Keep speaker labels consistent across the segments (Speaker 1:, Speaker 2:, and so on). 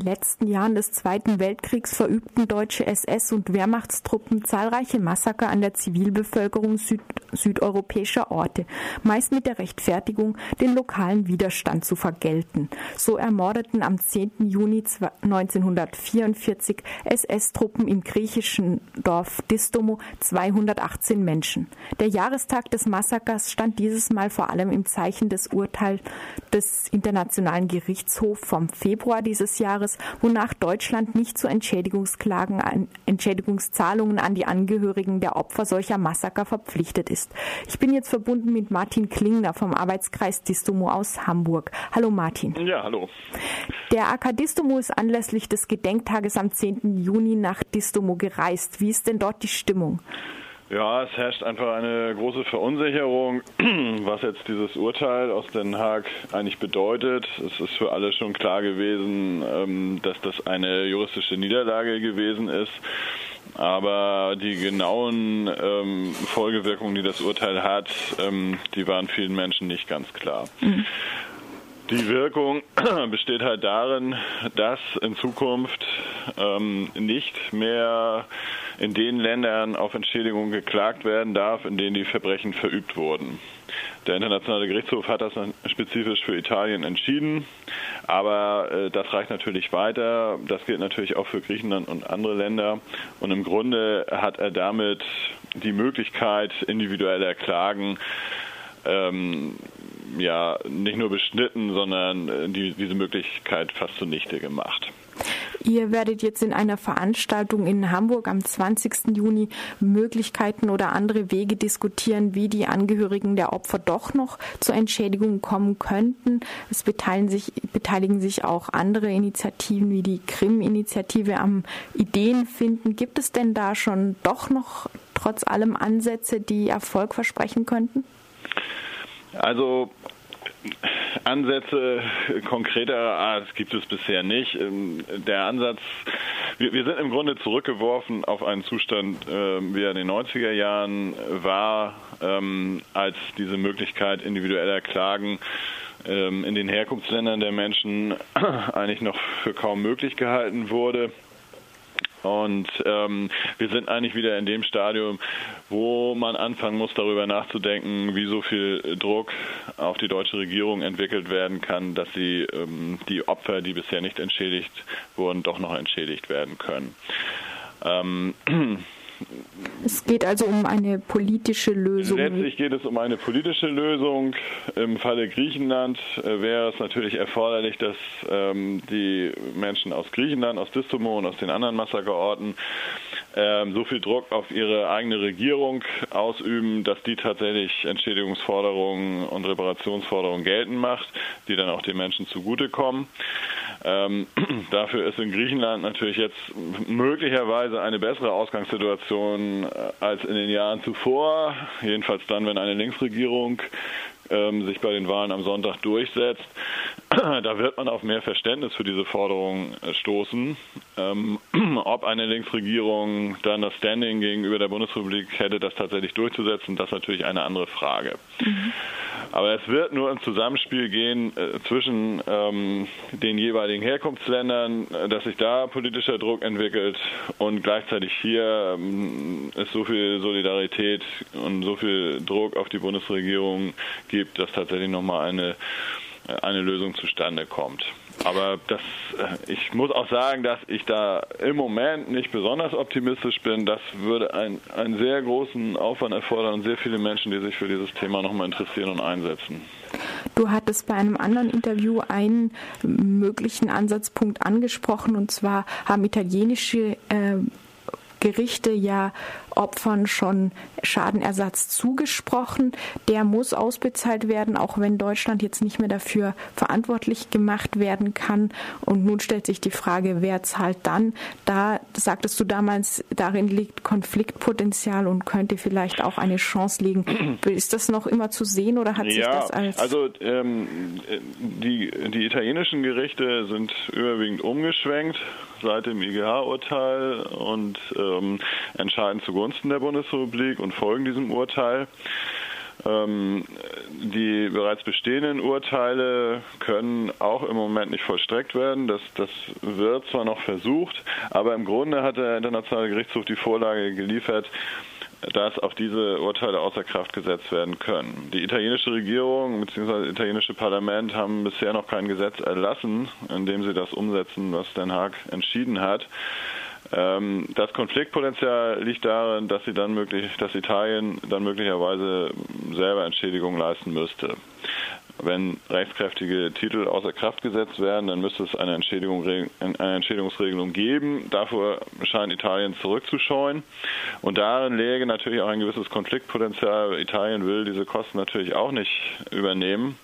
Speaker 1: den letzten Jahren des Zweiten Weltkriegs verübten deutsche SS- und Wehrmachtstruppen zahlreiche Massaker an der Zivilbevölkerung süd südeuropäischer Orte, meist mit der Rechtfertigung, den lokalen Widerstand zu vergelten. So ermordeten am 10. Juni 1944 SS-Truppen im griechischen Dorf Distomo 218 Menschen. Der Jahrestag des Massakers stand dieses Mal vor allem im Zeichen des Urteils des Internationalen Gerichtshofs vom Februar dieses Jahres, wonach Deutschland nicht zu Entschädigungsklagen, Entschädigungszahlungen an die Angehörigen der Opfer solcher Massaker verpflichtet ist. Ich bin jetzt verbunden mit Martin Klingner vom Arbeitskreis Distomo aus Hamburg. Hallo Martin.
Speaker 2: Ja, hallo.
Speaker 1: Der AK Distomo ist anlässlich des Gedenktages am 10. Juni nach Distomo gereist. Wie ist denn dort die Stimmung?
Speaker 2: Ja, es herrscht einfach eine große Verunsicherung, was jetzt dieses Urteil aus Den Haag eigentlich bedeutet. Es ist für alle schon klar gewesen, ähm, dass das eine juristische Niederlage gewesen ist. Aber die genauen ähm, Folgewirkungen, die das Urteil hat, ähm, die waren vielen Menschen nicht ganz klar. Mhm. Die Wirkung besteht halt darin, dass in Zukunft ähm, nicht mehr in den Ländern auf Entschädigung geklagt werden darf, in denen die Verbrechen verübt wurden. Der Internationale Gerichtshof hat das spezifisch für Italien entschieden, aber äh, das reicht natürlich weiter. Das gilt natürlich auch für Griechenland und andere Länder. Und im Grunde hat er damit die Möglichkeit individueller Klagen ähm, ja nicht nur beschnitten, sondern äh, die, diese Möglichkeit fast zunichte gemacht.
Speaker 1: Ihr werdet jetzt in einer Veranstaltung in Hamburg am 20. Juni Möglichkeiten oder andere Wege diskutieren, wie die Angehörigen der Opfer doch noch zur Entschädigung kommen könnten. Es beteiligen sich, beteiligen sich auch andere Initiativen wie die Krim-Initiative am Ideenfinden. Gibt es denn da schon doch noch trotz allem Ansätze, die Erfolg versprechen könnten?
Speaker 2: Also Ansätze konkreter Art gibt es bisher nicht. Ähm, der Ansatz, wir, wir sind im Grunde zurückgeworfen auf einen Zustand, äh, wie er in den 90er Jahren war, ähm, als diese Möglichkeit individueller Klagen ähm, in den Herkunftsländern der Menschen eigentlich noch für kaum möglich gehalten wurde. Und ähm, wir sind eigentlich wieder in dem Stadium, wo man anfangen muss, darüber nachzudenken, wie so viel Druck auf die deutsche Regierung entwickelt werden kann, dass sie ähm, die Opfer, die bisher nicht entschädigt wurden, doch noch entschädigt werden können.
Speaker 1: Ähm, es geht also um eine politische Lösung.
Speaker 2: Letztlich geht es um eine politische Lösung. Im Falle Griechenland äh, wäre es natürlich erforderlich, dass ähm, die Menschen aus Griechenland, aus Distomo und aus den anderen Massakerorten ähm, so viel Druck auf ihre eigene Regierung ausüben, dass die tatsächlich Entschädigungsforderungen und Reparationsforderungen geltend macht, die dann auch den Menschen zugutekommen. Ähm, dafür ist in Griechenland natürlich jetzt möglicherweise eine bessere Ausgangssituation äh, als in den Jahren zuvor, jedenfalls dann, wenn eine Linksregierung ähm, sich bei den Wahlen am Sonntag durchsetzt. da wird man auf mehr Verständnis für diese Forderung äh, stoßen. Ähm, ob eine Linksregierung dann das Standing gegenüber der Bundesrepublik hätte, das tatsächlich durchzusetzen, das ist natürlich eine andere Frage. Mhm. Aber es wird nur im Zusammenspiel gehen äh, zwischen ähm, den jeweiligen Herkunftsländern, äh, dass sich da politischer Druck entwickelt und gleichzeitig hier ähm, es so viel Solidarität und so viel Druck auf die Bundesregierung gibt, dass tatsächlich nochmal eine eine Lösung zustande kommt. Aber das, äh, ich muss auch sagen, dass ich da im Moment nicht besonders optimistisch bin. Das würde ein, einen sehr großen Aufwand erfordern und sehr viele Menschen, die sich für dieses Thema nochmal interessieren und einsetzen.
Speaker 1: Du hattest bei einem anderen Interview einen möglichen Ansatzpunkt angesprochen, und zwar haben italienische äh, Gerichte ja Opfern schon Schadenersatz zugesprochen. Der muss ausbezahlt werden, auch wenn Deutschland jetzt nicht mehr dafür verantwortlich gemacht werden kann. Und nun stellt sich die Frage, wer zahlt dann? Da sagtest du damals, darin liegt Konfliktpotenzial und könnte vielleicht auch eine Chance liegen. Ist das noch immer zu sehen oder hat ja, sich das als.
Speaker 2: Also ähm, die, die italienischen Gerichte sind überwiegend umgeschwenkt seit dem IGH-Urteil und ähm, entscheiden zugunsten der Bundesrepublik und folgen diesem Urteil. Ähm, die bereits bestehenden Urteile können auch im Moment nicht vollstreckt werden. Das, das wird zwar noch versucht, aber im Grunde hat der Internationale Gerichtshof die Vorlage geliefert, dass auch diese Urteile außer Kraft gesetzt werden können. Die italienische Regierung bzw. das italienische Parlament haben bisher noch kein Gesetz erlassen, in dem sie das umsetzen, was Den Haag entschieden hat. Ähm, das Konfliktpotenzial liegt darin, dass sie dann möglich, dass Italien dann möglicherweise selber Entschädigung leisten müsste. Wenn rechtskräftige Titel außer Kraft gesetzt werden, dann müsste es eine, Entschädigung, eine Entschädigungsregelung geben. Davor scheint Italien zurückzuscheuen. Und darin läge natürlich auch ein gewisses Konfliktpotenzial. Italien will diese Kosten natürlich auch nicht übernehmen.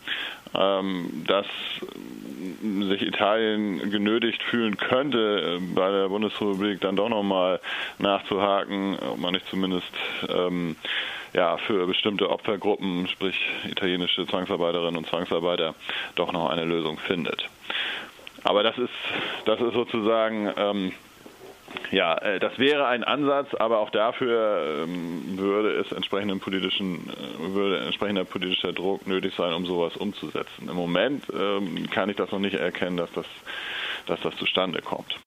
Speaker 2: Ähm, dass sich Italien genötigt fühlen könnte, bei der Bundesrepublik dann doch nochmal nachzuhaken, ob man nicht zumindest ähm, ja, für bestimmte Opfergruppen, sprich italienische Zwangsarbeiterinnen und Zwangsarbeiter, doch noch eine Lösung findet. Aber das ist, das ist sozusagen ähm, ja, äh, das wäre ein Ansatz, aber auch dafür ähm, würde es entsprechenden politischen, äh, würde entsprechender politischer Druck nötig sein, um sowas umzusetzen. Im Moment ähm, kann ich das noch nicht erkennen, dass das, dass das zustande kommt.